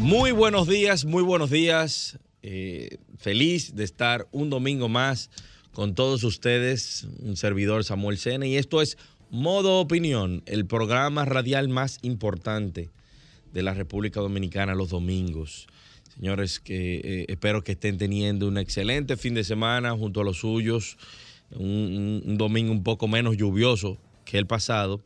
Muy buenos días, muy buenos días. Eh, feliz de estar un domingo más con todos ustedes, un servidor Samuel Sena, y esto es Modo Opinión, el programa radial más importante de la República Dominicana los domingos. Señores, que eh, espero que estén teniendo un excelente fin de semana junto a los suyos, un, domingo un poco menos lluvioso que el pasado.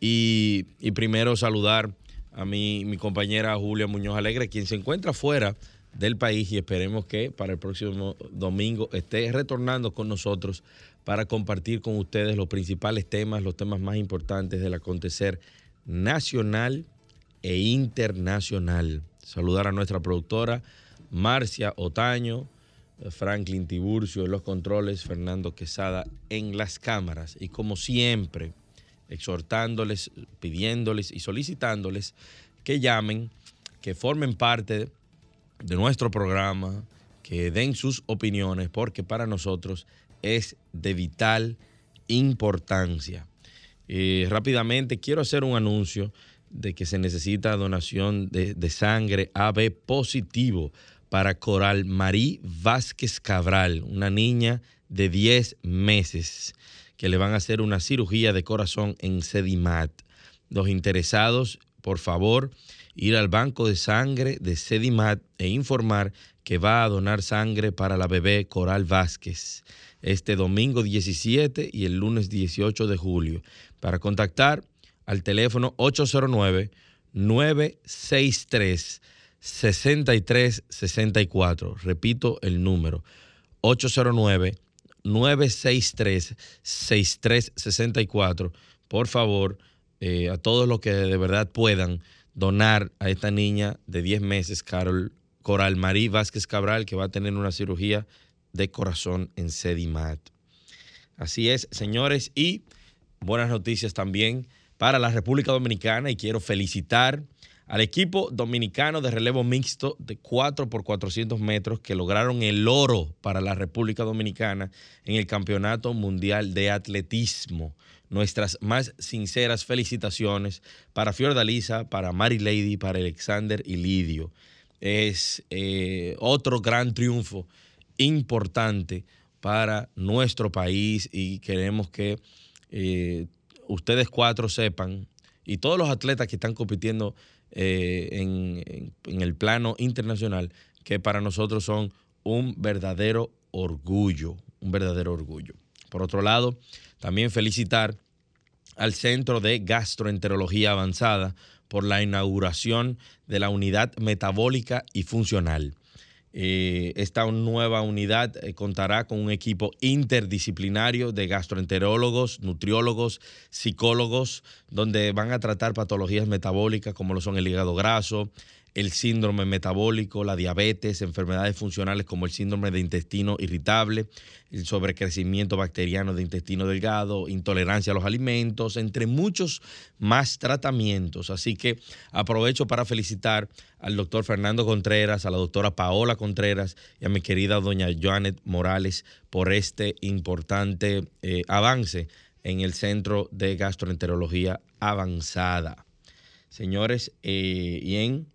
Y primero saludar a mi, mi compañera Julia Muñoz Alegre, quien se encuentra fuera del país y esperemos que para el próximo domingo esté retornando con nosotros para compartir con ustedes los principales temas, los temas más importantes del acontecer nacional e internacional. Saludar a nuestra productora Marcia Otaño, Franklin Tiburcio en los controles, Fernando Quesada en las cámaras y como siempre exhortándoles, pidiéndoles y solicitándoles que llamen, que formen parte de nuestro programa, que den sus opiniones, porque para nosotros es de vital importancia. Eh, rápidamente quiero hacer un anuncio de que se necesita donación de, de sangre AB positivo para Coral Marí Vázquez Cabral, una niña de 10 meses que le van a hacer una cirugía de corazón en Sedimat. Los interesados, por favor, ir al banco de sangre de Sedimat e informar que va a donar sangre para la bebé Coral Vázquez este domingo 17 y el lunes 18 de julio. Para contactar al teléfono 809 963 6364. Repito el número 809 963-6364. Por favor, eh, a todos los que de verdad puedan donar a esta niña de 10 meses, Carol Coral Marí Vázquez Cabral, que va a tener una cirugía de corazón en Sedimat. Así es, señores, y buenas noticias también para la República Dominicana y quiero felicitar al equipo dominicano de relevo mixto de 4 por 400 metros que lograron el oro para la República Dominicana en el Campeonato Mundial de Atletismo. Nuestras más sinceras felicitaciones para Fiordalisa, para Mary Lady, para Alexander y Lidio. Es eh, otro gran triunfo importante para nuestro país y queremos que eh, ustedes cuatro sepan y todos los atletas que están compitiendo eh, en, en el plano internacional que para nosotros son un verdadero orgullo, un verdadero orgullo. Por otro lado, también felicitar al Centro de Gastroenterología Avanzada por la inauguración de la unidad metabólica y funcional. Eh, esta nueva unidad eh, contará con un equipo interdisciplinario de gastroenterólogos, nutriólogos, psicólogos, donde van a tratar patologías metabólicas como lo son el hígado graso, el síndrome metabólico, la diabetes, enfermedades funcionales como el síndrome de intestino irritable, el sobrecrecimiento bacteriano de intestino delgado, intolerancia a los alimentos, entre muchos más tratamientos. Así que aprovecho para felicitar al doctor Fernando Contreras, a la doctora Paola Contreras y a mi querida doña Joanet Morales por este importante eh, avance en el Centro de Gastroenterología Avanzada. Señores, eh, y en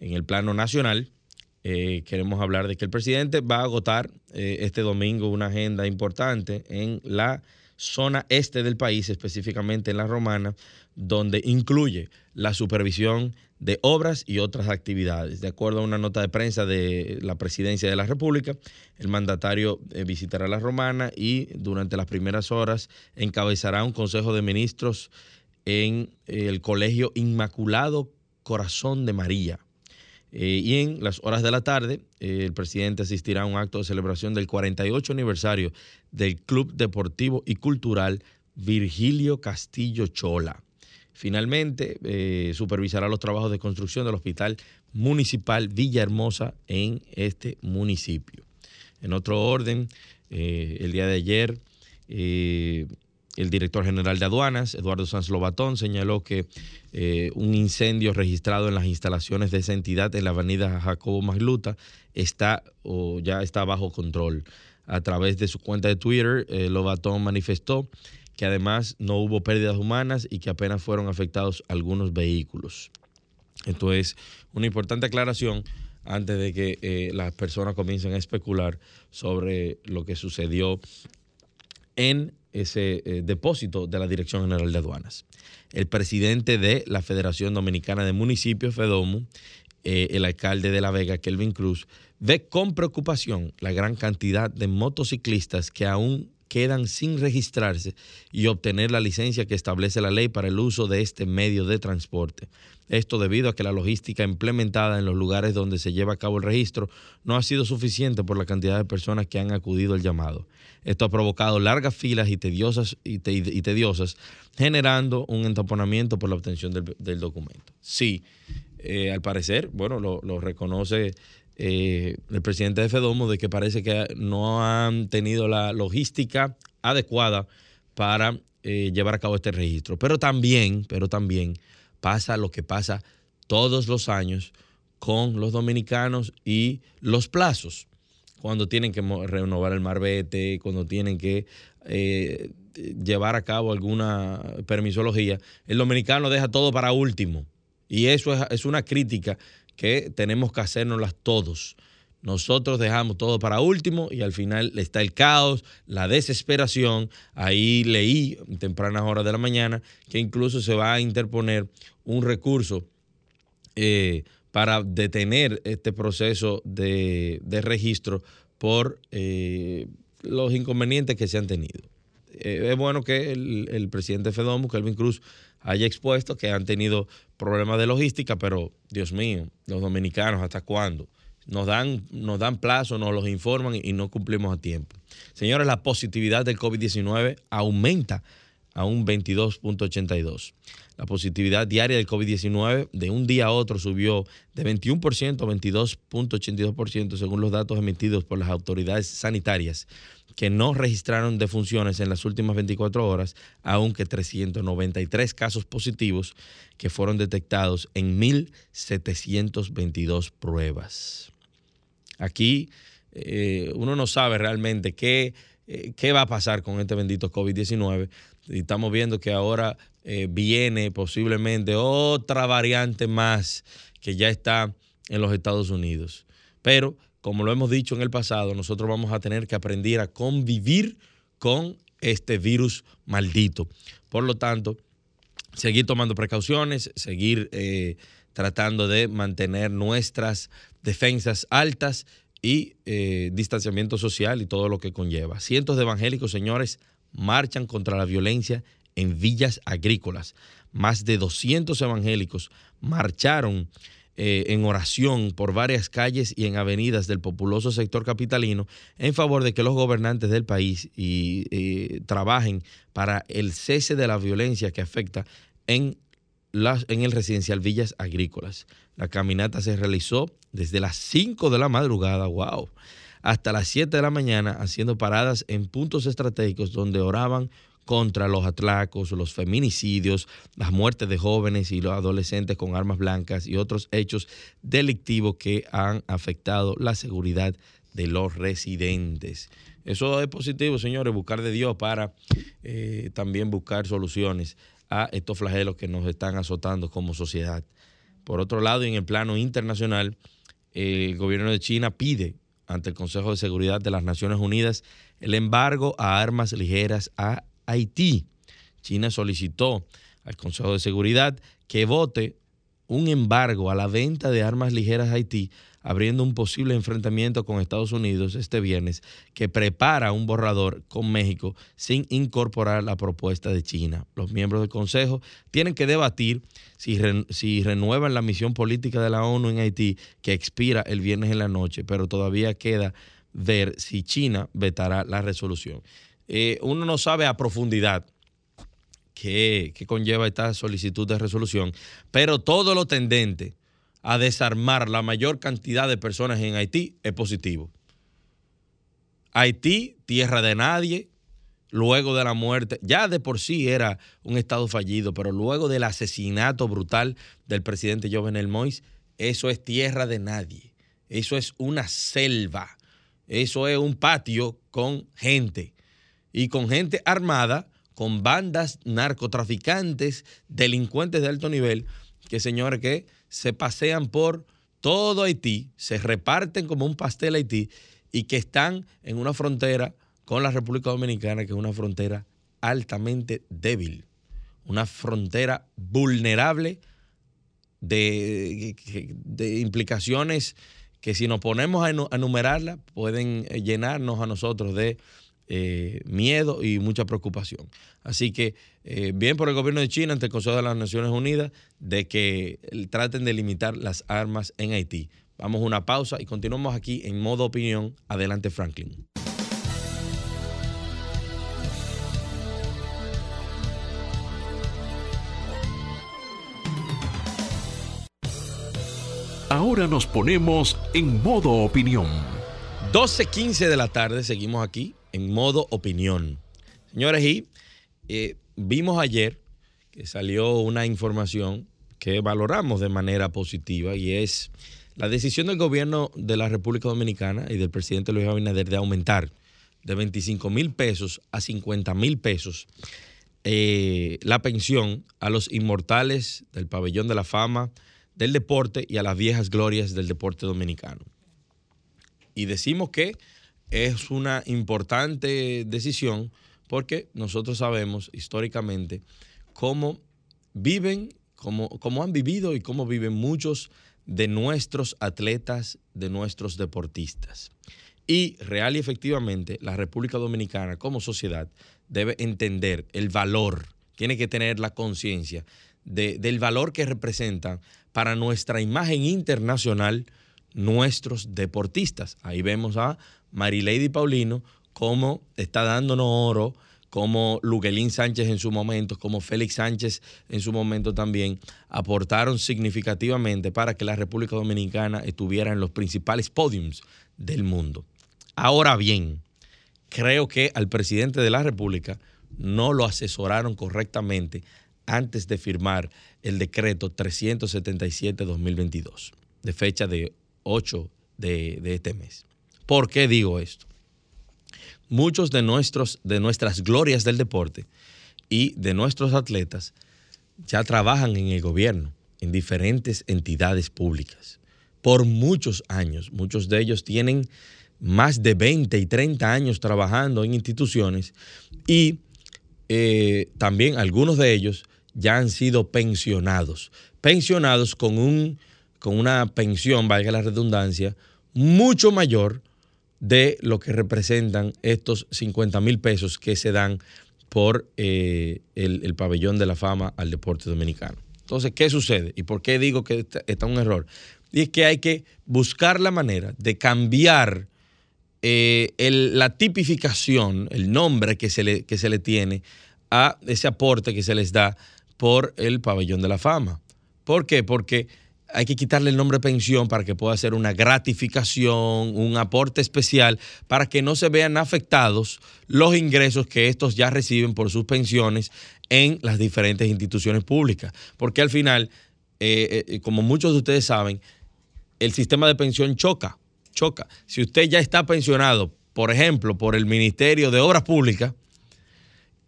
en el plano nacional, eh, queremos hablar de que el presidente va a agotar eh, este domingo una agenda importante en la zona este del país, específicamente en la Romana, donde incluye la supervisión de obras y otras actividades. De acuerdo a una nota de prensa de la Presidencia de la República, el mandatario eh, visitará la Romana y durante las primeras horas encabezará un Consejo de Ministros en el Colegio Inmaculado Corazón de María eh, y en las horas de la tarde, eh, el presidente asistirá a un acto de celebración del 48 aniversario del Club Deportivo y Cultural Virgilio Castillo Chola. Finalmente, eh, supervisará los trabajos de construcción del Hospital municipal Villahermosa en este municipio. En otro orden, eh, el día de ayer, el director general de aduanas, Eduardo Sanz Lobatón, señaló que eh, un incendio registrado en las instalaciones de esa entidad en la avenida Jacobo Magluta está o ya está bajo control. A través de su cuenta de Twitter, Lobatón manifestó que además no hubo pérdidas humanas y que apenas fueron afectados algunos vehículos. Esto es una importante aclaración antes de que eh, las personas comiencen a especular sobre lo que sucedió en ese eh, depósito de la Dirección General de Aduanas. El presidente de la Federación Dominicana de Municipios, FEDOMU, eh, el alcalde de La Vega, Kelvin Cruz, ve con preocupación la gran cantidad de motociclistas que aún quedan sin registrarse y obtener la licencia que establece la ley para el uso de este medio de transporte. Esto debido a que la logística implementada en los lugares donde se lleva a cabo el registro no ha sido suficiente por la cantidad de personas que han acudido al llamado. Esto ha provocado largas filas y tediosas, y, tediosas generando un entaponamiento por la obtención del, documento. Sí, eh, al parecer, bueno, lo reconoce eh, el presidente de Fedomo de que parece que no han tenido la logística adecuada para eh, llevar a cabo este registro. Pero también, pero también pasa lo que pasa todos los años con los dominicanos y los plazos. Cuando tienen que renovar el marbete, cuando tienen que eh, llevar a cabo alguna permisología, el dominicano deja todo para último. Y eso es, es una crítica que tenemos que hacernoslas todos. Nosotros dejamos todo para último y al final está el caos, la desesperación. Ahí leí en tempranas horas de la mañana que incluso se va a interponer un recurso eh, para detener este proceso de, registro por eh, los inconvenientes que se han tenido. Eh, es bueno que el, presidente Fedomo, Kelvin Cruz, haya expuesto que han tenido problemas de logística, pero Dios mío, los dominicanos, ¿hasta cuándo? Nos dan, nos dan plazo, nos los informan y no cumplimos a tiempo. Señores, la positividad del COVID-19 aumenta a un 22.82. La positividad diaria del COVID-19 de un día a otro subió de 21% a 22.82% según los datos emitidos por las autoridades sanitarias que no registraron defunciones en las últimas 24 horas, aunque 393 casos positivos que fueron detectados en 1.722 pruebas. Aquí eh, uno no sabe realmente qué, eh, qué va a pasar con este bendito COVID-19 y estamos viendo que ahora eh, viene posiblemente otra variante más que ya está en los Estados Unidos. Pero, como lo hemos dicho en el pasado, nosotros vamos a tener que aprender a convivir con este virus maldito. Por lo tanto, seguir tomando precauciones, seguir eh, tratando de mantener nuestras defensas altas y eh, distanciamiento social y todo lo que conlleva. Cientos de evangélicos, señores, marchan contra la violencia en villas agrícolas. Más de 200 evangélicos marcharon eh, en oración por varias calles y en avenidas del populoso sector capitalino en favor de que los gobernantes del país y, trabajen para el cese de la violencia que afecta en, las, en el residencial Villas Agrícolas. La caminata se realizó desde las 5 de la madrugada, wow, hasta las 7 de la mañana haciendo paradas en puntos estratégicos donde oraban contra los atlacos, los feminicidios, las muertes de jóvenes y los adolescentes con armas blancas y otros hechos delictivos que han afectado la seguridad de los residentes. Eso es positivo, señores, buscar de Dios para eh, también buscar soluciones a estos flagelos que nos están azotando como sociedad. Por otro lado, en el plano internacional, el gobierno de China pide ante el Consejo de Seguridad de las Naciones Unidas el embargo a armas ligeras a Haití. China solicitó al Consejo de Seguridad que vote un embargo a la venta de armas ligeras a Haití, abriendo un posible enfrentamiento con Estados Unidos este viernes, que prepara un borrador con México sin incorporar la propuesta de China. Los miembros del Consejo tienen que debatir si, renuevan la misión política de la ONU en Haití, que expira el viernes en la noche, pero todavía queda ver si China vetará la resolución. Eh, uno no sabe a profundidad qué, conlleva esta solicitud de resolución, pero todo lo tendente a desarmar la mayor cantidad de personas en Haití es positivo. Haití, tierra de nadie, luego de la muerte, ya de por sí era un estado fallido, pero luego del asesinato brutal del presidente Jovenel Moïse, eso es tierra de nadie. Eso es una selva. Eso es un patio con gente. Y con gente armada, con bandas narcotraficantes, delincuentes de alto nivel, que señores que se pasean por todo Haití, se reparten como un pastel Haití y que están en una frontera con la República Dominicana, que es una frontera altamente débil, una frontera vulnerable de, implicaciones que si nos ponemos a enumerarla pueden eh, llenarnos a nosotros de eh, miedo y mucha preocupación. Así que eh, bien por el gobierno de China ante el Consejo de las Naciones Unidas de que traten de limitar las armas en Haití. Vamos a una pausa y continuamos aquí en modo opinión. Adelante Franklin. Ahora nos ponemos en modo opinión. 12.15 de la tarde, seguimos aquí en modo opinión. Señores, y eh, vimos ayer que salió una información que valoramos de manera positiva y es la decisión del gobierno de la República Dominicana y del presidente Luis Abinader de aumentar de 25 mil pesos a 50 mil pesos eh, la pensión a los inmortales del pabellón de la fama, del deporte y a las viejas glorias del deporte dominicano. Y decimos que es una importante decisión porque nosotros sabemos históricamente cómo viven, cómo, cómo han vivido y cómo viven muchos de nuestros atletas, de nuestros deportistas. Y real y efectivamente la República Dominicana como sociedad debe entender el valor, tiene que tener la conciencia del valor que representan para nuestra imagen internacional nuestros deportistas. Ahí vemos a Marilady Paulino cómo está dándonos oro, como Luguelín Sánchez en su momento, como Félix Sánchez en su momento también, aportaron significativamente para que la República Dominicana estuviera en los principales podiums del mundo. Ahora bien, creo que al presidente de la República no lo asesoraron correctamente antes de firmar el decreto 377-2022, de fecha de 8 de, este mes. ¿Por qué digo esto? Muchos de, nuestros, de nuestras glorias del deporte y de nuestros atletas ya trabajan en el gobierno, en diferentes entidades públicas, por muchos años. Muchos de ellos tienen más de 20 y 30 años trabajando en instituciones y eh, también algunos de ellos ya han sido pensionados. Pensionados con, un, con una pensión, valga la redundancia, mucho mayor de lo que representan estos 50 mil pesos que se dan por eh, el, pabellón de la fama al deporte dominicano. Entonces, ¿qué sucede? ¿Y por qué digo que está, un error? Y es que hay que buscar la manera de cambiar eh, la tipificación, el nombre que se, le, que se le tiene a ese aporte que se les da por el pabellón de la fama. ¿Por qué? Porque hay que quitarle el nombre pensión para que pueda ser una gratificación, un aporte especial, para que no se vean afectados los ingresos que estos ya reciben por sus pensiones en las diferentes instituciones públicas. Porque al final, eh, eh, como muchos de ustedes saben, el sistema de pensión choca, choca. Si usted ya está pensionado, por ejemplo, por el Ministerio de Obras Públicas,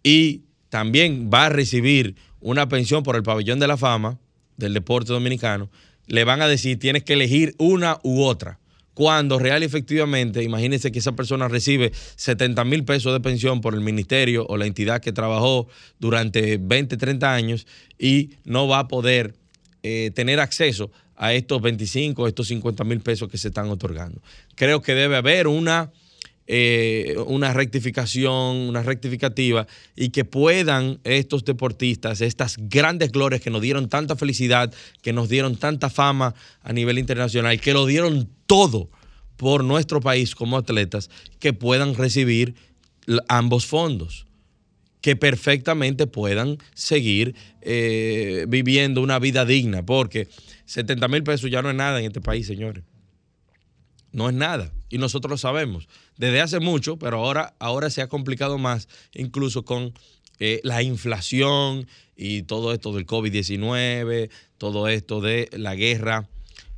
y también va a recibir una pensión por el pabellón de la fama del deporte dominicano, le van a decir tienes que elegir una u otra. Cuando real y efectivamente, imagínense que esa persona recibe 70 mil pesos de pensión por el ministerio o la entidad que trabajó durante 20, 30 años y no va a poder eh, tener acceso a estos 25, estos 50 mil pesos que se están otorgando. Creo que debe haber una eh, una rectificación, una rectificativa y que puedan estos deportistas, estas grandes glorias que nos dieron tanta felicidad, que nos dieron tanta fama a nivel internacional, que lo dieron todo por nuestro país como atletas, que puedan recibir ambos fondos que perfectamente puedan seguir eh, viviendo una vida digna, porque 70 mil pesos ya no es nada en este país, señores. No es nada. Y nosotros lo sabemos. Desde hace mucho, pero ahora, ahora se ha complicado más, incluso con eh, la inflación y todo esto del COVID-19, todo esto de la guerra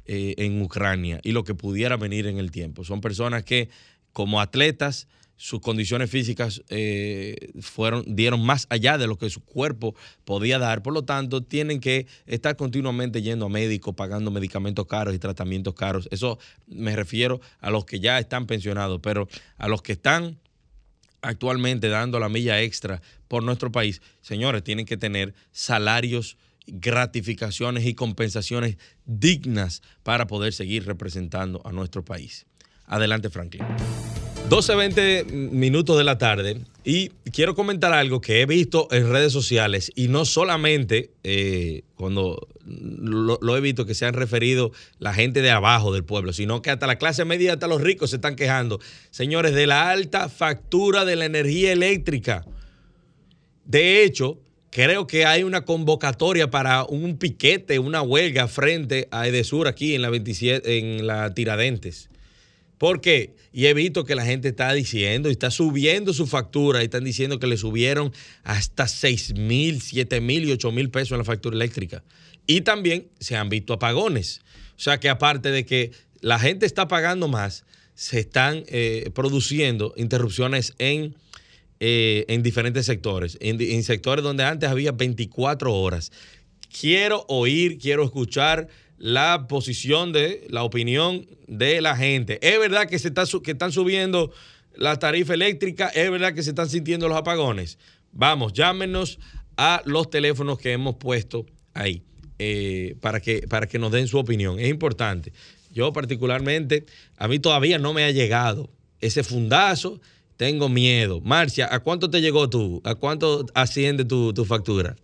eh, en Ucrania y lo que pudiera venir en el tiempo. Son personas que como atletas sus condiciones físicas eh, fueron, dieron más allá de lo que su cuerpo podía dar. Por lo tanto, tienen que estar continuamente yendo a médicos, pagando medicamentos caros y tratamientos caros. Eso me refiero a los que ya están pensionados, pero a los que están actualmente dando la milla extra por nuestro país, señores, tienen que tener salarios gratificaciones y compensaciones dignas para poder seguir representando a nuestro país. Adelante, Franklin. 12.20 minutos de la tarde y quiero comentar algo que he visto en redes sociales y no solamente eh, cuando lo, lo, he visto que se han referido la gente de abajo del pueblo, sino que hasta la clase media, hasta los ricos se están quejando, señores, de la alta factura de la energía eléctrica. De hecho, creo que hay una convocatoria para un piquete, una huelga frente a Edesur aquí en la 27, en la Tiradentes. ¿Por qué? Y he visto que la gente está diciendo y está subiendo su factura y están diciendo que le subieron hasta 6 mil, 7 mil y 8 mil pesos en la factura eléctrica. Y también se han visto apagones. O sea que aparte de que la gente está pagando más, se están eh, produciendo interrupciones en, eh, en diferentes sectores, en, en sectores donde antes había 24 horas. Quiero oír, quiero escuchar la posición de la opinión de la gente. Es verdad que se está, que están subiendo la tarifa eléctrica, es verdad que se están sintiendo los apagones. Vamos, llámenos a los teléfonos que hemos puesto ahí eh, para, que, para que nos den su opinión. Es importante. Yo particularmente, a mí todavía no me ha llegado ese fundazo. Tengo miedo. Marcia, ¿a cuánto te llegó tú? ¿A cuánto asciende tu, tu factura?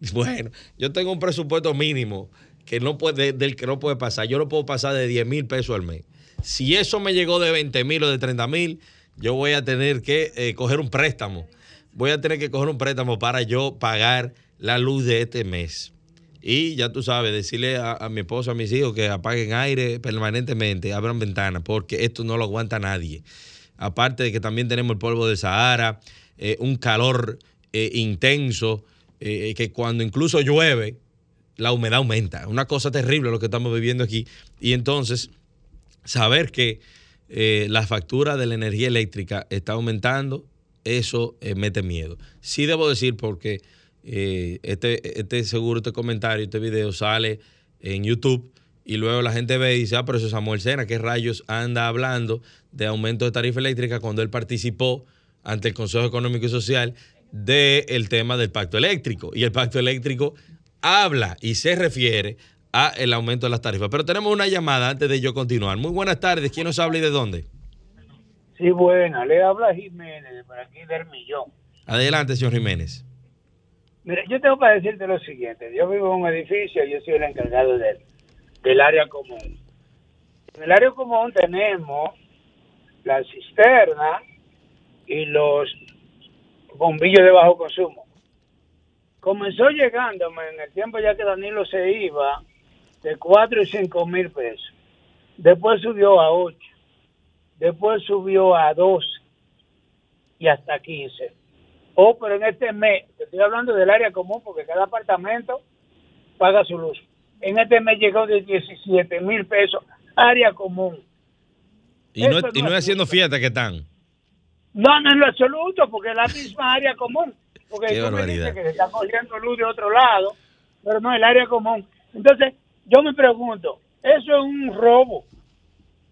Bueno, yo tengo un presupuesto mínimo que no puede, del que no puede pasar. Yo lo puedo pasar de 10 mil pesos al mes. Si eso me llegó de 20 mil o de 30 mil, yo voy a tener que eh, coger un préstamo. Voy a tener que coger un préstamo para yo pagar la luz de este mes. Y ya tú sabes, decirle a, mi esposo, a mis hijos que apaguen aire permanentemente, abran ventanas, porque esto no lo aguanta nadie. Aparte de que también tenemos el polvo del Sahara, eh, un calor eh, intenso, que cuando incluso llueve, la humedad aumenta. Una cosa terrible lo que estamos viviendo aquí. Y entonces, saber que eh, la factura de la energía eléctrica está aumentando, eso eh, mete miedo. Sí debo decir porque eh, este, este seguro, este comentario, este video sale en YouTube y luego la gente ve y dice, ah, pero eso es Samuel Sena, ¿qué rayos anda hablando de aumento de tarifa eléctrica cuando él participó ante el Consejo Económico y Social del tema del pacto eléctrico? Y el pacto eléctrico habla y se refiere a el aumento de las tarifas. Pero tenemos una llamada antes de yo continuar. Muy buenas tardes. ¿Quién nos habla y de dónde? Sí, buena. Le habla Jiménez, por aquí del Millón. Adelante, señor Jiménez. Mira, yo tengo para decirte lo siguiente. Yo vivo en un edificio, yo soy el encargado del, del área común. En el área común tenemos la cisterna y los bombillos de bajo consumo comenzó llegándome en el tiempo ya que Danilo se iba de 4 y 5 mil pesos. Después subió a 8. Después subió a 12 y hasta 15. Oh, pero en este mes, estoy hablando del área común porque cada apartamento paga su luz. En este mes llegó de 17 mil pesos, área común. Y no, y no es haciendo fiesta que están. No, no en lo absoluto, porque es la misma área común. Porque Qué barbaridad. que se está cogiendo luz de otro lado, pero no el área común. Entonces, yo me pregunto, eso es un robo,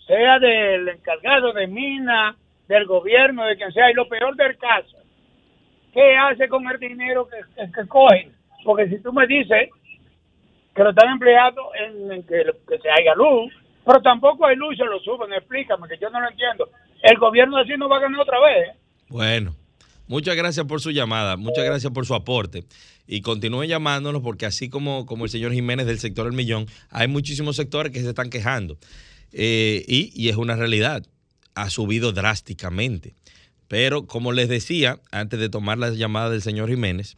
sea del encargado de mina, del gobierno, de quien sea, y lo peor del caso, ¿qué hace con el dinero que, que- que cogen? Porque si tú me dices que lo están empleando en, en que, que se haya luz, pero tampoco hay luz y se lo suben, explícame, que yo no lo entiendo. El gobierno así no va a ganar otra vez. Bueno, muchas gracias por su llamada, muchas gracias por su aporte. Y continúen llamándonos porque así como, como el señor Jiménez del sector El Millón, hay muchísimos sectores que se están quejando. Eh, y, y es una realidad, ha subido drásticamente. Pero como les decía, antes de tomar la llamada del señor Jiménez,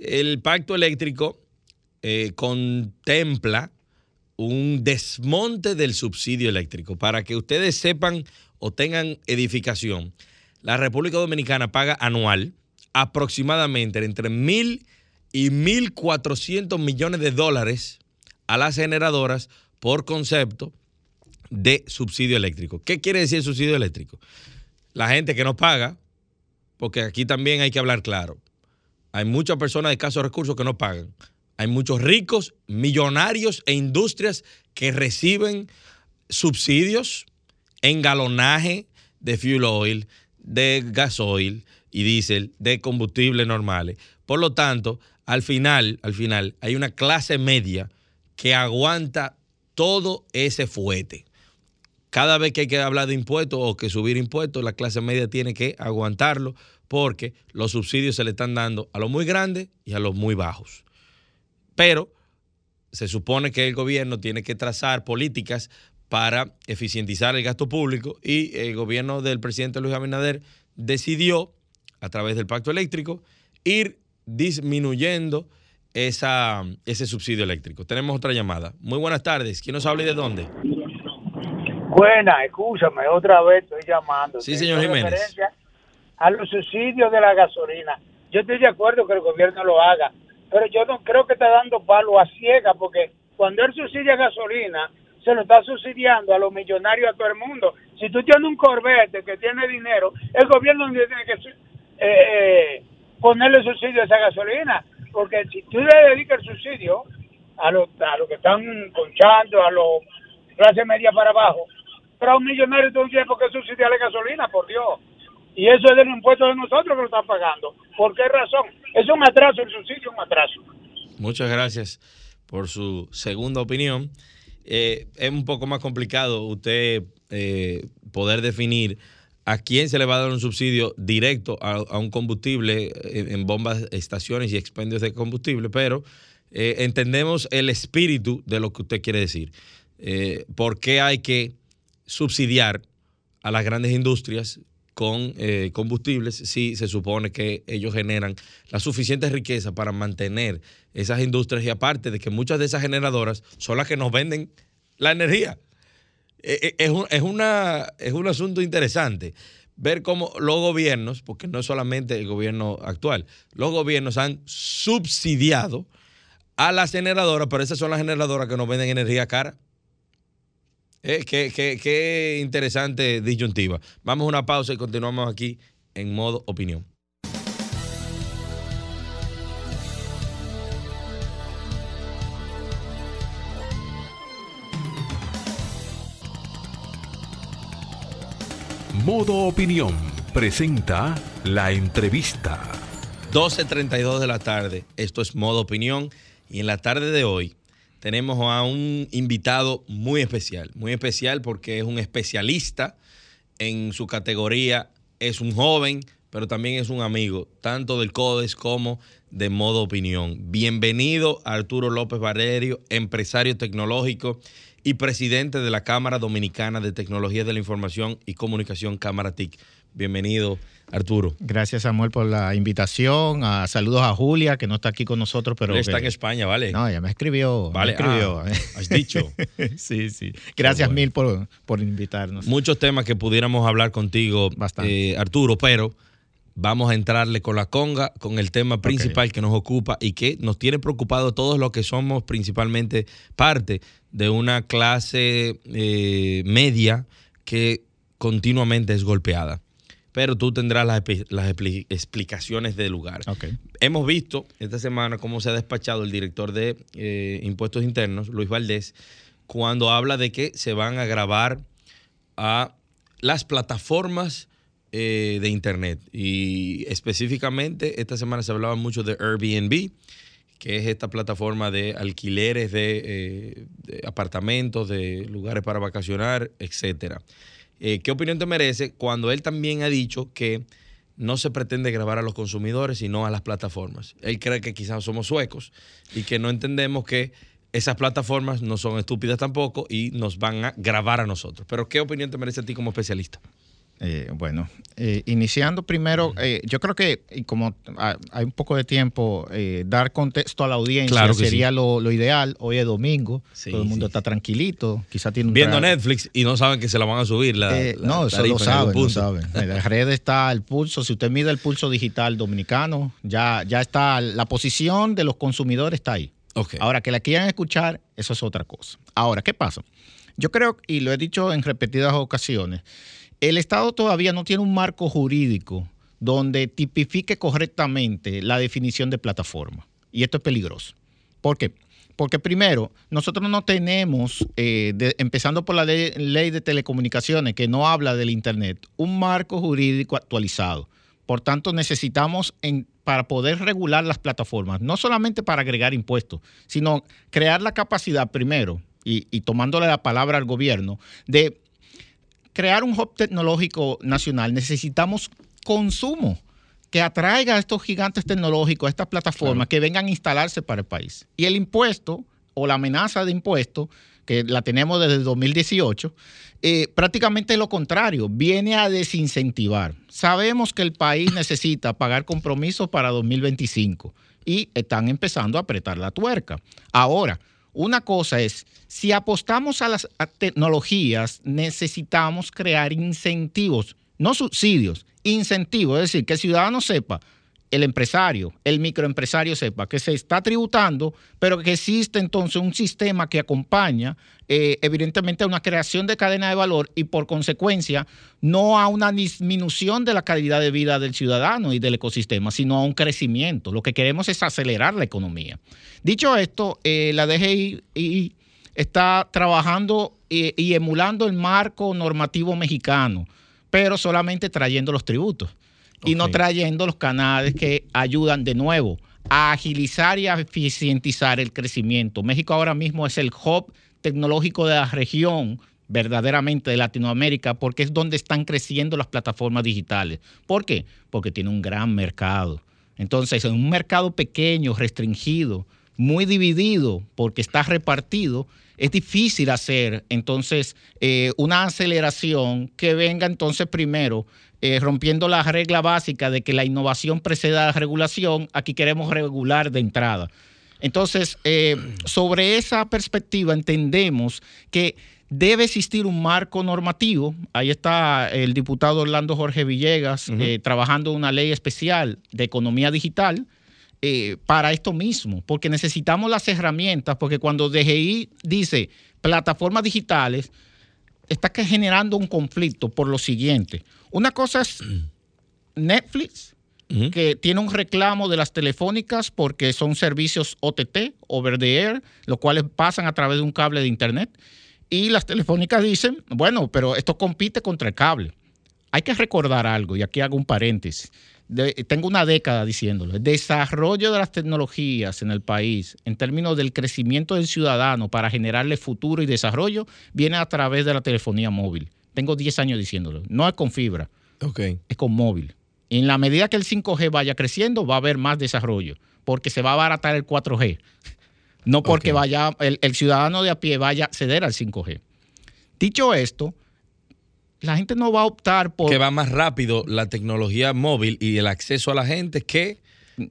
el pacto eléctrico eh, contempla un desmonte del subsidio eléctrico. Para que ustedes sepan o tengan edificación, la República Dominicana paga anual aproximadamente entre mil y mil cuatrocientos millones de dólares a las generadoras por concepto de subsidio eléctrico. ¿Qué quiere decir subsidio eléctrico? La gente que no paga, porque aquí también hay que hablar claro. Hay muchas personas de escasos recursos que no pagan. Hay muchos ricos, millonarios e industrias que reciben subsidios en galonaje de fuel oil, de gasoil y diésel, de combustibles normales. Por lo tanto, al final, al final, hay una clase media que aguanta todo ese fuete. Cada vez que hay que hablar de impuestos o que subir impuestos, la clase media tiene que aguantarlo porque los subsidios se le están dando a los muy grandes y a los muy bajos. Pero se supone que el gobierno tiene que trazar políticas para eficientizar el gasto público y el gobierno del presidente Luis Abinader decidió, a través del pacto eléctrico, ir disminuyendo esa, ese subsidio eléctrico. Tenemos otra llamada. Muy buenas tardes. ¿Quién nos habla y de dónde? Buena, escúchame, otra vez estoy llamando. Sí, señor Jiménez. A los subsidios de la gasolina. Yo estoy de acuerdo que el gobierno lo haga, pero yo no creo que está dando palo a ciega, porque cuando él subsidia gasolina, se lo está subsidiando a los millonarios, a todo el mundo. Si tú tienes un Corvette que tiene dinero, el gobierno tiene que eh, eh, ponerle subsidio a esa gasolina, porque si tú le dedicas el subsidio a los a lo que están ponchando, a los clase media para abajo, pero a un millonario entonces ¿por qué subsidiar la gasolina? Por Dios. Y eso es del impuesto de nosotros que lo están pagando. ¿Por qué razón? Es un atraso, el subsidio es un atraso. Muchas gracias por su segunda opinión. Eh, es un poco más complicado usted eh, poder definir a quién se le va a dar un subsidio directo a, un combustible en, bombas, estaciones y expendios de combustible, pero eh, entendemos el espíritu de lo que usted quiere decir. Eh, ¿Por qué hay que subsidiar a las grandes industrias con eh, combustibles si se supone que ellos generan la suficiente riqueza para mantener esas industrias y aparte de que muchas de esas generadoras son las que nos venden la energía? Eh, es, un, es, una, es un asunto interesante ver cómo los gobiernos, porque no es solamente el gobierno actual, los gobiernos han subsidiado a las generadoras, pero esas son las generadoras que nos venden energía cara. Eh, qué, qué, interesante disyuntiva. Vamos a una pausa y continuamos aquí en modo opinión. Modo Opinión presenta la entrevista. 12.32 de la tarde, esto es Modo Opinión y en la tarde de hoy tenemos a un invitado muy especial, muy especial porque es un especialista en su categoría, es un joven, pero también es un amigo, tanto del CODES como de Modo Opinión. Bienvenido Arturo López Valerio, empresario tecnológico y presidente de la Cámara Dominicana de Tecnologías de la Información y Comunicación, Cámara TIC. Bienvenido, Arturo. Gracias, Samuel, por la invitación. Ah, saludos a Julia, que no está aquí con nosotros, pero. está en España, ¿vale? No, ella me escribió. Vale, escribió. Ah, has dicho. sí, sí. Gracias mil por, invitarnos. Muchos temas que pudiéramos hablar contigo, eh, Arturo, pero vamos a entrarle con la conga, con el tema principal que nos ocupa y que nos tiene preocupado todos los que somos principalmente parte de una clase eh, media que continuamente es golpeada. Pero tú tendrás las, explicaciones del lugar. Hemos visto esta semana cómo se ha despachado el director de eh, Impuestos Internos, Luis Valdés, cuando habla de que se van a grabar a las plataformas eh, de Internet. Y específicamente esta semana se hablaba mucho de Airbnb, que es esta plataforma de alquileres de, eh, apartamentos, de lugares para vacacionar, etcétera. Eh, ¿Qué opinión te merece cuando él también ha dicho que no se pretende grabar a los consumidores, sino a las plataformas? Él cree que quizás somos suecos y que no entendemos que esas plataformas no son estúpidas tampoco y nos van a grabar a nosotros. Pero ¿qué opinión te merece a ti como especialista? Eh, bueno, eh, iniciando primero, eh, yo creo que y como hay un poco de tiempo, eh, dar contexto a la audiencia Claro sería lo, lo ideal. Hoy es domingo, Sí, todo el mundo sí, está tranquilito, quizá tiene un Viendo Netflix y no saben que se la van a subir. La, Eh, la no, eso lo saben, lo saben. En las redes está el pulso. Si usted mide el pulso digital dominicano, ya, ya está, la posición de los consumidores está ahí. Ahora, que la quieran escuchar, eso es otra cosa. Ahora, ¿qué pasa? Yo creo, y lo he dicho en repetidas ocasiones, el Estado todavía no tiene un marco jurídico donde tipifique correctamente la definición de plataforma. Y esto es peligroso. ¿Por qué? Porque primero, nosotros no tenemos, eh, de- empezando por la ley, de telecomunicaciones, que no habla del Internet, un marco jurídico actualizado. Por tanto, necesitamos, en- para poder regular las plataformas, no solamente para agregar impuestos, sino crear la capacidad primero, y, y tomándole la palabra al gobierno, de crear un hub tecnológico nacional, necesitamos consumo que atraiga a estos gigantes tecnológicos, a estas plataformas, que vengan a instalarse para el país. Y el impuesto o la amenaza de impuesto, que la tenemos desde el 2018, eh, prácticamente lo contrario, viene a desincentivar. Sabemos que el país necesita pagar compromisos para 2025 y están empezando a apretar la tuerca. Ahora, una cosa es, si apostamos a las tecnologías, necesitamos crear incentivos, no subsidios, incentivos, es decir, que el ciudadano sepa, el empresario, el microempresario sepa que se está tributando, pero que existe entonces un sistema que acompaña eh, evidentemente a una creación de cadena de valor y por consecuencia no a una disminución de la calidad de vida del ciudadano y del ecosistema, sino a un crecimiento. Lo que queremos es acelerar la economía. Dicho esto, eh, la DGI está trabajando eh, y emulando el marco normativo mexicano, pero solamente trayendo los tributos y no trayendo los canales que ayudan de nuevo a agilizar y a eficientizar el crecimiento. México ahora mismo es el hub tecnológico de la región verdaderamente de Latinoamérica porque es donde están creciendo las plataformas digitales. ¿Por qué? Porque tiene un gran mercado. Entonces, en un mercado pequeño, restringido, muy dividido, porque está repartido, es difícil hacer entonces eh, una aceleración que venga entonces primero eh, rompiendo la regla básica de que la innovación preceda a la regulación, aquí queremos regular de entrada. Entonces, eh, sobre esa perspectiva entendemos que debe existir un marco normativo. Ahí está el diputado Orlando Jorge Villegas eh, trabajando una ley especial de economía digital eh, para esto mismo, porque necesitamos las herramientas, porque cuando DGI dice plataformas digitales, está generando un conflicto por lo siguiente. Una cosa es Netflix, que tiene un reclamo de las telefónicas porque son servicios OTT, over the air, los cuales pasan a través de un cable de internet. Y las telefónicas dicen, bueno, pero esto compite contra el cable. Hay que recordar algo, y aquí hago un paréntesis. De- tengo una década diciéndolo. El desarrollo de las tecnologías en el país, en términos del crecimiento del ciudadano para generarle futuro y desarrollo, viene a través de la telefonía móvil. Tengo 10 años diciéndolo. No es con fibra Ok. es con móvil. Y en la medida que el 5G vaya creciendo, va a haber más desarrollo, porque se va a abaratar el 4G. No porque vaya el, el ciudadano de a pie vaya a ceder al 5G. Dicho esto, la gente no va a optar por Que va más rápido la tecnología móvil y el acceso a la gente que.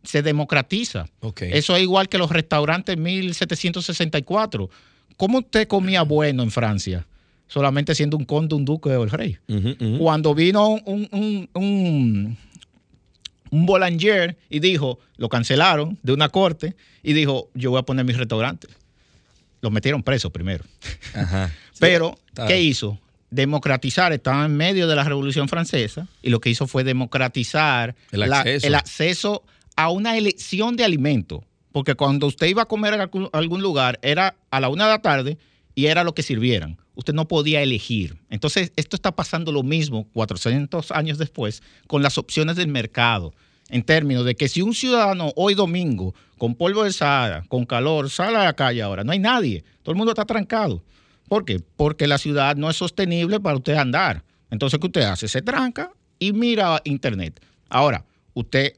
se democratiza. Ok. Eso es igual que los restaurantes 1764. ¿Cómo usted comía bueno en Francia? Solamente siendo un conde, un duque o el rey. Cuando vino un, un, un, un y dijo, lo cancelaron de una corte y dijo, yo voy a poner mi restaurante. Lo metieron preso primero. Ajá. Pero, ¿qué hizo? Democratizar, estaba en medio de la Revolución Francesa y lo que hizo fue democratizar El la- acceso. el acceso a una elección de alimento. Porque cuando usted iba a comer a algún lugar, era a la una de la tarde y era lo que sirvieran. Usted no podía elegir. Entonces, esto está pasando lo mismo 400 años después con las opciones del mercado. En términos de que si un ciudadano hoy domingo, con polvo de Sahara, con calor, sale a la calle ahora, no hay nadie. Todo el mundo está trancado. ¿Por qué? Porque la ciudad no es sostenible para usted andar. Entonces, ¿qué usted hace? Se tranca y mira internet. Ahora, usted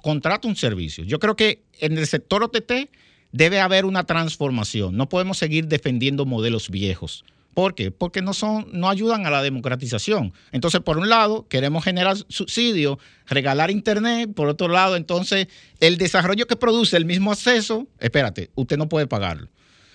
contrata un servicio. Yo creo que en el sector OTT debe haber una transformación. No podemos seguir defendiendo modelos viejos, ¿Por qué? Porque no, son, no ayudan a la democratización. Entonces, por un lado, queremos generar subsidios, regalar Internet. Por otro lado, entonces, el desarrollo que produce el mismo acceso, espérate, usted no puede pagarlo.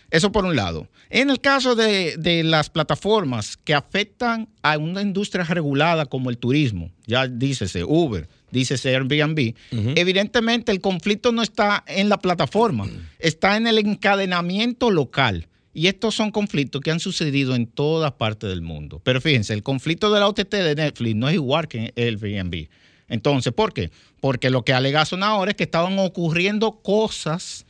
Eso por un lado. En el caso de, de, las plataformas que afectan a una industria regulada como el turismo, ya dícese Uber, dícese Airbnb, evidentemente el conflicto no está en la plataforma, está en el encadenamiento local. Y estos son conflictos que han sucedido en todas partes del mundo. Pero fíjense, el conflicto de la OTT de Netflix no es igual que el Airbnb. Entonces, ¿por qué? Porque lo que alega ahora es que estaban ocurriendo cosas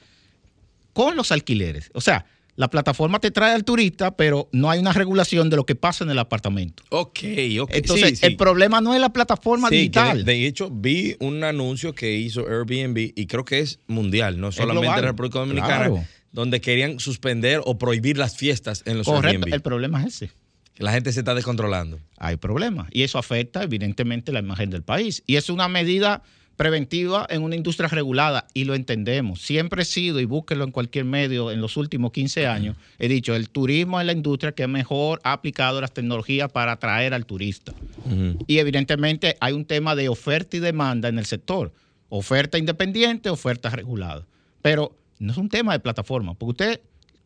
con los alquileres. O sea, la plataforma te trae al turista, pero no hay una regulación de lo que pasa en el apartamento. Ok, ok. Entonces, sí, sí. el problema no es la plataforma sí, digital. De, de, hecho, vi un anuncio que hizo Airbnb y creo que es mundial, no solamente en la República Dominicana. Claro donde querían suspender o prohibir las fiestas en los Correcto, Airbnb. el problema es ese. La gente se está descontrolando. Hay problemas y eso afecta evidentemente la imagen del país. Y es una medida preventiva en una industria regulada y lo entendemos. Siempre he sido, y búsquelo en cualquier medio en los últimos 15 años, he dicho, el turismo es la industria que mejor ha aplicado las tecnologías para atraer al turista. Uh -huh. Y evidentemente hay un tema de oferta y demanda en el sector. Oferta independiente, oferta regulada. Pero no es un tema de plataforma, porque usted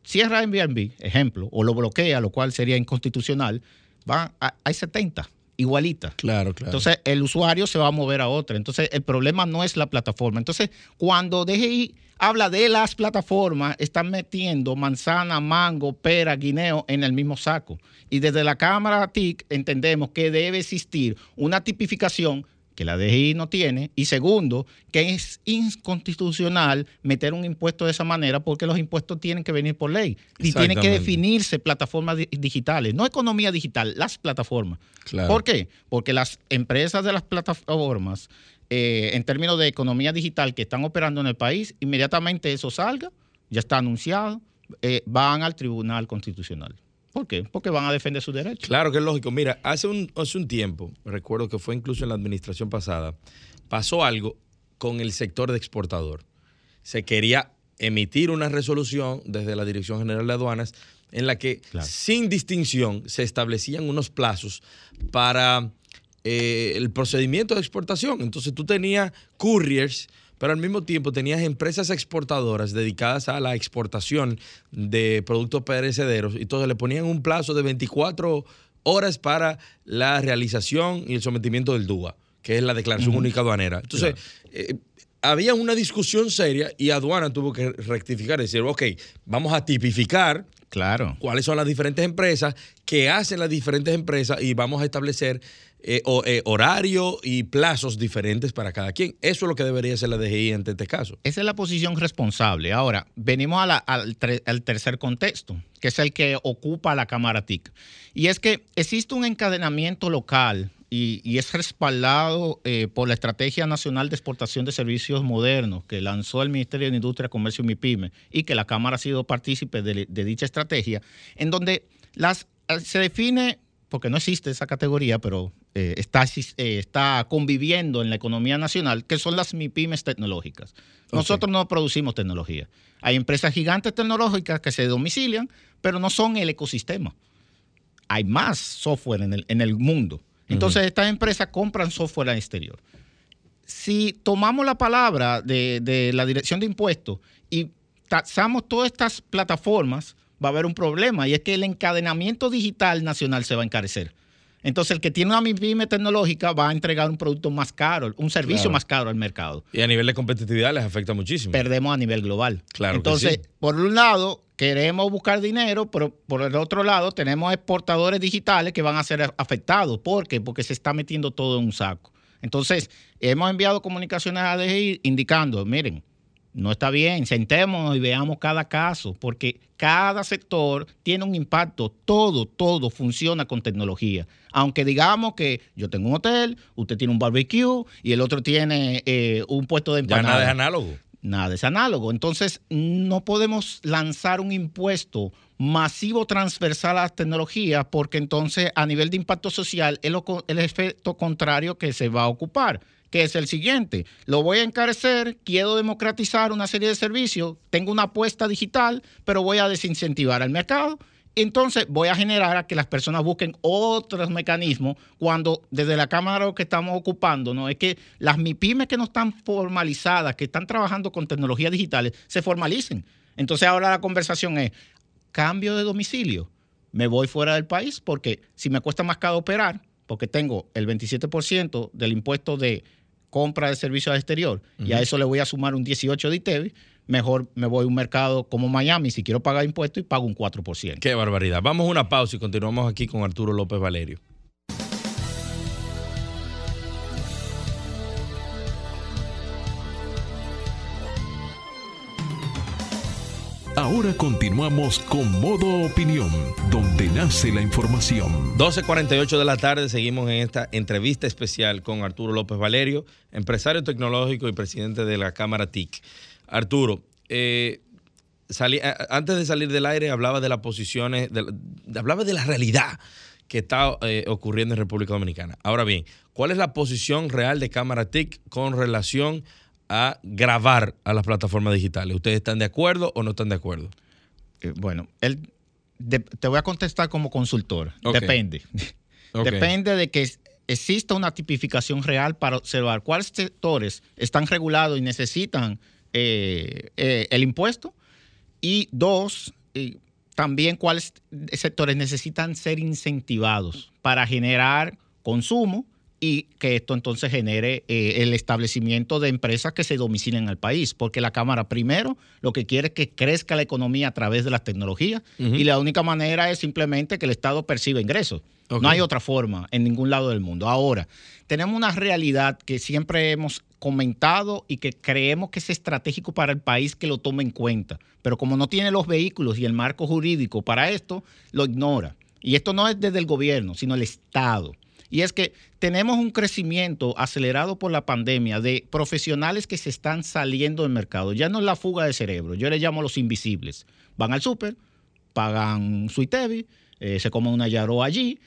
cierra Airbnb, ejemplo, o lo bloquea, lo cual sería inconstitucional, va a, hay 70 igualitas. Claro, claro. Entonces, el usuario se va a mover a otra. Entonces, el problema no es la plataforma. Entonces, cuando DGI habla de las plataformas, están metiendo manzana, mango, pera, guineo en el mismo saco. Y desde la Cámara TIC entendemos que debe existir una tipificación que la DGI no tiene, y segundo, que es inconstitucional meter un impuesto de esa manera porque los impuestos tienen que venir por ley y tienen que definirse plataformas digitales, no economía digital, las plataformas. Claro. ¿Por qué? Porque las empresas de las plataformas, eh, en términos de economía digital que están operando en el país, inmediatamente eso salga, ya está anunciado, eh, van al Tribunal Constitucional. ¿Por qué? Porque van a defender sus derechos. Claro que es lógico. Mira, hace un, hace un tiempo, recuerdo que fue incluso en la administración pasada, pasó algo con el sector de exportador. Se quería emitir una resolución desde la Dirección General de Aduanas en la que claro. sin distinción se establecían unos plazos para eh, el procedimiento de exportación. Entonces tú tenías couriers pero al mismo tiempo tenías empresas exportadoras dedicadas a la exportación de productos perecederos y entonces le ponían un plazo de 24 horas para la realización y el sometimiento del DUA, que es la Declaración uh -huh. Única Aduanera. Entonces, claro. eh, había una discusión seria y aduana tuvo que rectificar decir, ok, vamos a tipificar claro. cuáles son las diferentes empresas, qué hacen las diferentes empresas y vamos a establecer eh, eh, horario y plazos diferentes para cada quien. Eso es lo que debería hacer la DGI ante este caso. Esa es la posición responsable. Ahora, venimos al, al, tercer contexto, que es el que ocupa la Cámara TIC. Y es que existe un encadenamiento local y, es respaldado eh, por la Estrategia Nacional de Exportación de Servicios Modernos que lanzó el Ministerio de Industria, Comercio y MIPYME y que la Cámara ha sido partícipe de, de dicha estrategia, en donde las, se define porque no existe esa categoría, pero eh, está, eh, está conviviendo en la economía nacional, que son las MIPIMES tecnológicas. Nosotros okay. no producimos tecnología. Hay empresas gigantes tecnológicas que se domicilian, pero no son el ecosistema. Hay más software en el, en el mundo. Entonces, uh -huh. estas empresas compran software al exterior. Si tomamos la palabra de, de la Dirección de Impuestos y taxamos todas estas plataformas, va a haber un problema y es que el encadenamiento digital nacional se va a encarecer. Entonces, el que tiene una MIPYME tecnológica va a entregar un producto más caro, un servicio claro. más caro al mercado. Y a nivel de competitividad les afecta muchísimo. Perdemos a nivel global. Claro. Entonces, sí. por un lado, queremos buscar dinero, pero por el otro lado, tenemos exportadores digitales que van a ser afectados. ¿Por qué? Porque se está metiendo todo en un saco. Entonces, hemos enviado comunicaciones a DGI indicando, miren, no está bien, sentémonos y veamos cada caso, porque cada sector tiene un impacto, todo, todo funciona con tecnología. Aunque digamos que yo tengo un hotel, usted tiene un barbecue y el otro tiene eh, un puesto de empanada. Ya nada es análogo. Nada es análogo. Entonces, no podemos lanzar un impuesto masivo transversal a las tecnologías porque entonces a nivel de impacto social es lo, el efecto contrario que se va a ocupar que es el siguiente. Lo voy a encarecer, quiero democratizar una serie de servicios, tengo una apuesta digital, pero voy a desincentivar al mercado entonces voy a generar a que las personas busquen otros mecanismos cuando desde la Cámara lo que estamos ocupando, ¿no? Es que las MIPIMES que no están formalizadas, que están trabajando con tecnologías digitales, se formalicen. Entonces ahora la conversación es, cambio de domicilio, me voy fuera del país porque si me cuesta más caro operar, porque tengo el 27% del impuesto de compra de servicios al exterior y a eso le voy a sumar un 18 de ITEVI, mejor me voy a un mercado como Miami si quiero pagar impuestos y pago un 4%. Qué barbaridad. Vamos a una pausa y continuamos aquí con Arturo López Valerio. Ahora continuamos con Modo Opinión, donde nace la información. 12.48 de la tarde seguimos en esta entrevista especial con Arturo López Valerio, empresario tecnológico y presidente de la Cámara TIC. Arturo, eh, antes de salir del aire hablaba de las posiciones, hablaba de la realidad que está eh, ocurriendo en República Dominicana. Ahora bien, ¿cuál es la posición real de Cámara TIC con relación a grabar a las plataformas digitales. ¿Ustedes están de acuerdo o no están de acuerdo? Eh, bueno, él, te voy a contestar como consultor. Depende. Depende de que exista una tipificación real para observar cuáles sectores están regulados y necesitan eh, eh, el impuesto. Y dos, también cuáles sectores necesitan ser incentivados para generar consumo y que esto entonces genere eh, el establecimiento de empresas que se domicilen al país, porque la Cámara primero lo que quiere es que crezca la economía a través de las tecnologías y la única manera es simplemente que el Estado perciba ingresos. No hay otra forma en ningún lado del mundo. Ahora, tenemos una realidad que siempre hemos comentado y que creemos que es estratégico para el país que lo tome en cuenta, pero como no tiene los vehículos y el marco jurídico para esto, lo ignora. Y esto no es desde el gobierno, sino el Estado. Y es que tenemos un crecimiento acelerado por la pandemia de profesionales que se están saliendo del mercado. Ya no es la fuga de cerebro, yo le llamo los invisibles. Van al súper, pagan su ITEVI, eh, se comen una yaró allí,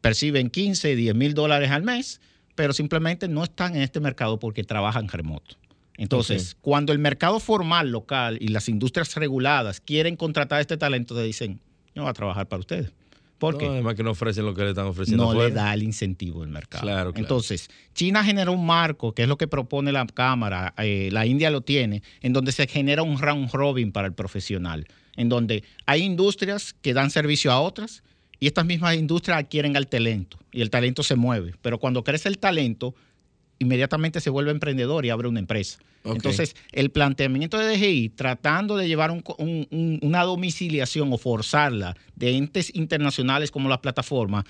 perciben 15, 10 mil dólares al mes, pero simplemente no están en este mercado porque trabajan remoto. Entonces, cuando el mercado formal local y las industrias reguladas quieren contratar este talento, te dicen, yo voy a trabajar para ustedes. ¿Por qué? además que no ofrecen lo que le están ofreciendo. No le da el incentivo el mercado. Claro, Entonces, China generó un marco, que es lo que propone la Cámara, eh, la India lo tiene, en donde se genera un round robin para el profesional, en donde hay industrias que dan servicio a otras y estas mismas industrias adquieren al talento y el talento se mueve. Pero cuando crece el talento, inmediatamente se vuelve emprendedor y abre una empresa. Entonces, el planteamiento de DGI, tratando de llevar una domiciliación o forzarla de entes internacionales como las plataformas,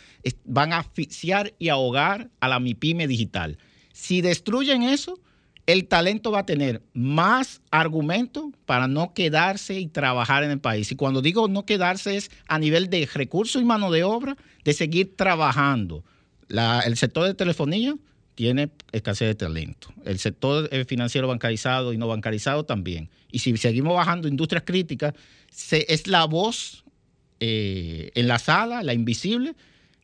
van a asfixiar y ahogar a la MIPYME digital. Si destruyen eso, el talento va a tener más argumentos para no quedarse y trabajar en el país. Y cuando digo no quedarse es a nivel de recursos y mano de obra, de seguir trabajando. el sector de telefonía tiene escasez de talento. El sector eh, financiero bancarizado y no bancarizado también. Y si seguimos bajando industrias críticas, es la voz eh, en la sala, la invisible,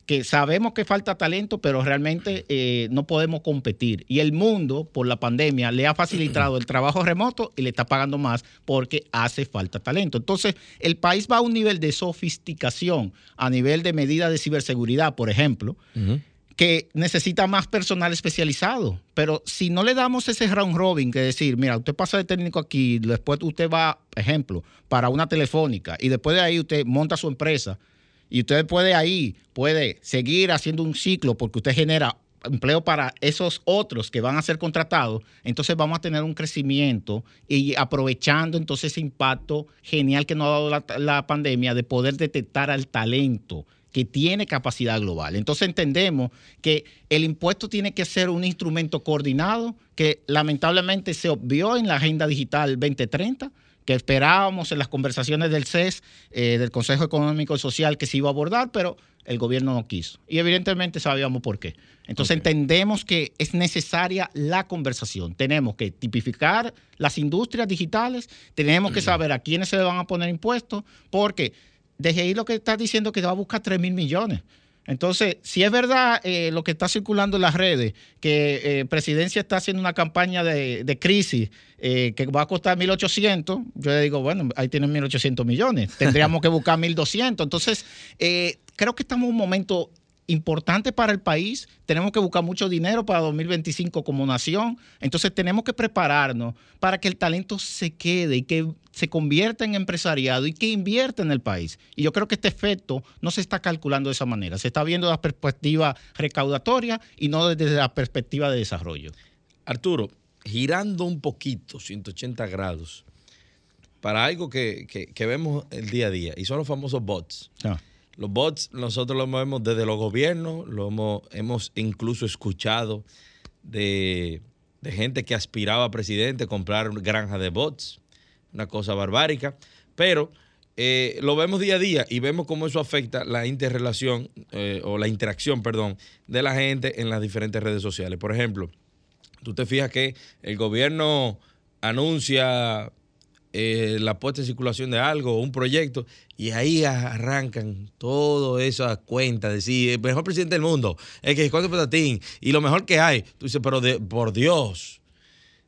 que sabemos que falta talento, pero realmente eh, no podemos competir. Y el mundo, por la pandemia, le ha facilitado el trabajo remoto y le está pagando más porque hace falta talento. Entonces, el país va a un nivel de sofisticación, a nivel de medidas de ciberseguridad, por ejemplo, que necesita más personal especializado. Pero si no le damos ese round robin, que decir, mira, usted pasa de técnico aquí, después usted va, ejemplo, para una telefónica y después de ahí usted monta su empresa y usted puede ahí, puede seguir haciendo un ciclo porque usted genera empleo para esos otros que van a ser contratados, entonces vamos a tener un crecimiento y aprovechando entonces ese impacto genial que nos ha dado la, la pandemia de poder detectar al talento que tiene capacidad global. Entonces entendemos que el impuesto tiene que ser un instrumento coordinado que lamentablemente se obvió en la Agenda Digital 2030 que esperábamos en las conversaciones del CES, eh, del Consejo Económico y Social, que se iba a abordar, pero el gobierno no quiso. Y evidentemente sabíamos por qué. Entonces entendemos que es necesaria la conversación. Tenemos que tipificar las industrias digitales, tenemos que saber a quiénes se le van a poner impuestos, porque DGI lo que está diciendo es que va a buscar 3 mil millones. Entonces, si es verdad eh, lo que está circulando en las redes, que eh, Presidencia está haciendo una campaña de, de crisis eh, que va a costar 1.800, yo le digo, bueno, ahí tienen 1.800 millones, tendríamos que buscar 1.200. Entonces, eh, creo que estamos en un momento importante para el país. Tenemos que buscar mucho dinero para 2025 como nación. Entonces tenemos que prepararnos para que el talento se quede y que se convierta en empresariado y que invierta en el país. Y yo creo que este efecto no se está calculando de esa manera. Se está viendo la perspectiva recaudatoria y no desde la perspectiva de desarrollo. Arturo, girando un poquito, 180 grados, para algo que, que- que vemos el día a día, y son los famosos bots. Ah. Los bots nosotros los vemos desde los gobiernos, lo hemos, incluso escuchado de, de gente que aspiraba a presidente comprar granja de bots, una cosa barbárica, pero eh, lo vemos día a día y vemos cómo eso afecta la interrelación eh, o la interacción, perdón, de la gente en las diferentes redes sociales. Por ejemplo, tú te fijas que el gobierno anuncia eh, la puesta en circulación de algo, un proyecto, y ahí arrancan todas esas cuentas, decir, el mejor presidente del mundo, el que esconde patatín, y lo mejor que hay. Tú dices, pero por Dios.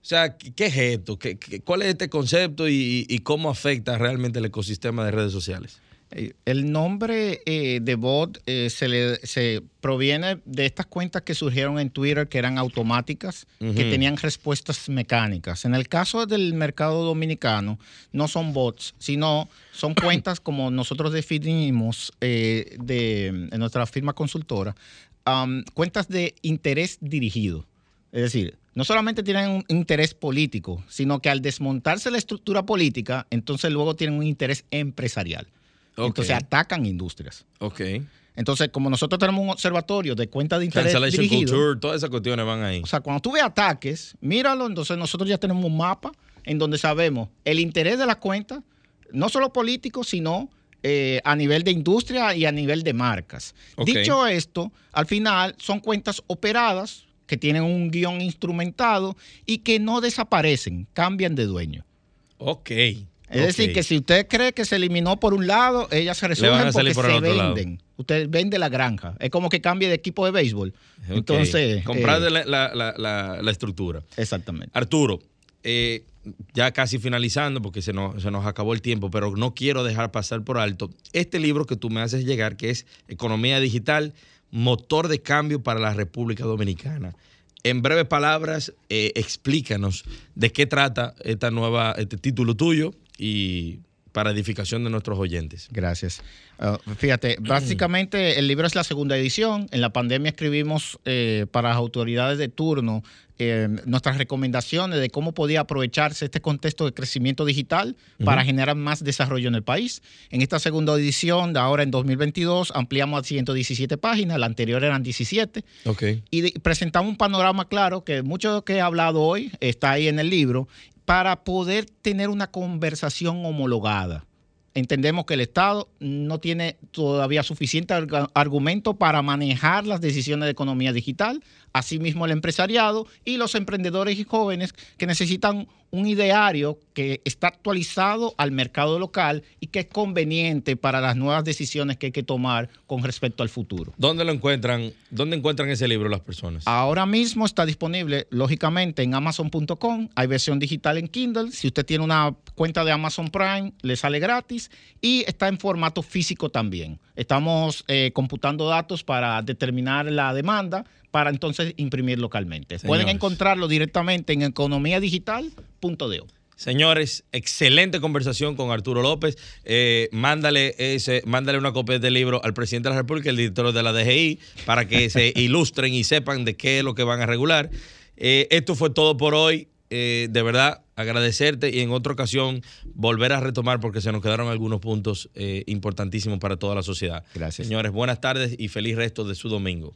O sea, ¿qué es esto? ¿Qué, cuál es este concepto y cómo afecta realmente el ecosistema de redes sociales? Eh, El nombre eh, de bot eh, se, le, se proviene de estas cuentas que surgieron en Twitter que eran automáticas, que tenían respuestas mecánicas. En el caso del mercado dominicano, no son bots, sino son cuentas como nosotros definimos eh, de, en nuestra firma consultora, cuentas de interés dirigido. Es decir, no solamente tienen un interés político, sino que al desmontarse la estructura política, entonces luego tienen un interés empresarial. Ok. Entonces atacan industrias. Ok. Entonces, como nosotros tenemos un observatorio de cuentas de interés Cancellation dirigido, culture, todas esas cuestiones van ahí. o sea, cuando tú ves ataques, míralo, entonces nosotros ya tenemos un mapa en donde sabemos el interés de las cuentas, no solo político, sino eh, a nivel de industria y a nivel de marcas. Ok. Dicho esto, al final son cuentas operadas que tienen un guion instrumentado y que no desaparecen, cambian de dueño. Ok. Es decir, que si usted cree que se eliminó por un lado, ellas se resuelven salir porque por el se lado. venden. Usted vende la granja. Es como que cambie de equipo de béisbol. Entonces. Comprar eh, la, la- la- la- la estructura. Exactamente. Arturo, eh, ya casi finalizando porque se nos, se nos acabó el tiempo, pero no quiero dejar pasar por alto este libro que tú me haces llegar, que es Economía Digital, motor de cambio para la República Dominicana. En breves palabras, eh, explícanos de qué trata esta nueva, este título tuyo y para edificación de nuestros oyentes. Gracias. Ah, fíjate, básicamente el libro es la segunda edición. En la pandemia escribimos eh, para las autoridades de turno eh, nuestras recomendaciones de cómo podía aprovecharse este contexto de crecimiento digital para Ujú. generar más desarrollo en el país. En esta segunda edición, de ahora en 2022, ampliamos a 117 páginas, la anterior eran 17 Ok. y presentamos un panorama claro que mucho de lo que he hablado hoy está ahí en el libro para poder tener una conversación homologada. Entendemos que el Estado no tiene todavía suficiente argumento para manejar las decisiones de economía digital, asimismo el empresariado y los emprendedores y jóvenes que necesitan un ideario que está actualizado al mercado local y que es conveniente para las nuevas decisiones que hay que tomar con respecto al futuro. ¿Dónde lo encuentran? ¿Dónde encuentran ese libro las personas? Ahora mismo está disponible, lógicamente, en amazon.com. Hay versión digital en Kindle. Si usted tiene una cuenta de Amazon Prime, le sale gratis. Y está en formato físico también. Estamos eh, computando datos para determinar la demanda para entonces imprimir localmente. Pueden encontrarlo directamente en economiadigital.do. Señores, excelente conversación con Arturo López. Eh, mándale, ese, mándale una copia de este libro al presidente de la República, el director de la DGI, para que se ilustren y sepan de qué es lo que van a regular. Eh, esto fue todo por hoy. Eh, de verdad, agradecerte y en otra ocasión volver a retomar porque se nos quedaron algunos puntos eh, importantísimos para toda la sociedad. Gracias. Señores, buenas tardes y feliz resto de su domingo.